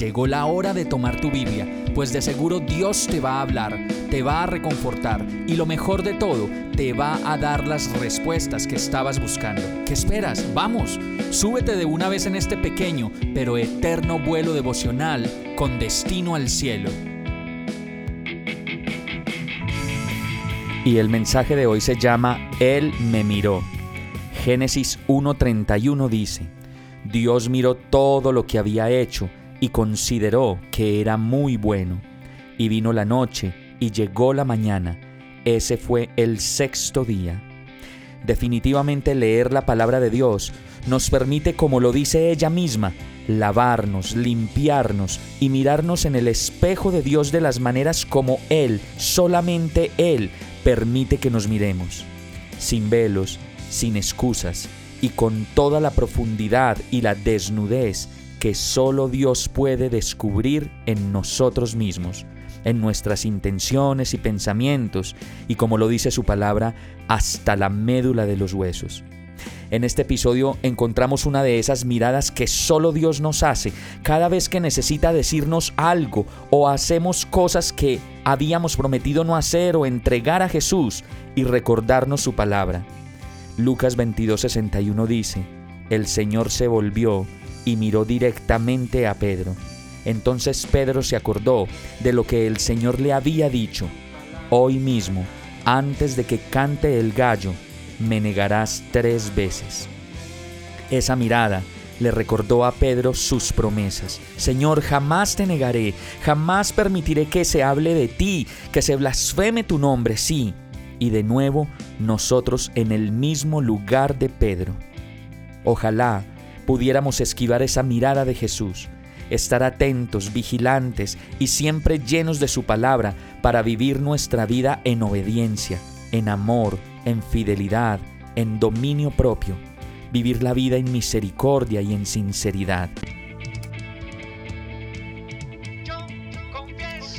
Llegó la hora de tomar tu Biblia, pues de seguro Dios te va a hablar, te va a reconfortar y lo mejor de todo, te va a dar las respuestas que estabas buscando. ¿Qué esperas? Vamos, súbete de una vez en este pequeño pero eterno vuelo devocional con destino al cielo. Y el mensaje de hoy se llama Él me miró. Génesis 1.31 dice, Dios miró todo lo que había hecho y consideró que era muy bueno. Y vino la noche y llegó la mañana. Ese fue el sexto día. Definitivamente leer la palabra de Dios nos permite, como lo dice ella misma, lavarnos, limpiarnos y mirarnos en el espejo de Dios de las maneras como Él, solamente Él, permite que nos miremos. Sin velos, sin excusas y con toda la profundidad y la desnudez que solo Dios puede descubrir en nosotros mismos, en nuestras intenciones y pensamientos, y como lo dice su palabra, hasta la médula de los huesos. En este episodio encontramos una de esas miradas que solo Dios nos hace cada vez que necesita decirnos algo o hacemos cosas que habíamos prometido no hacer o entregar a Jesús y recordarnos su palabra. Lucas 22:61 dice, El Señor se volvió y miró directamente a Pedro. Entonces Pedro se acordó de lo que el Señor le había dicho, hoy mismo, antes de que cante el gallo, me negarás tres veces. Esa mirada le recordó a Pedro sus promesas. Señor, jamás te negaré, jamás permitiré que se hable de ti, que se blasfeme tu nombre, sí. Y de nuevo nosotros en el mismo lugar de Pedro. Ojalá pudiéramos esquivar esa mirada de Jesús, estar atentos, vigilantes y siempre llenos de su palabra para vivir nuestra vida en obediencia, en amor, en fidelidad, en dominio propio, vivir la vida en misericordia y en sinceridad.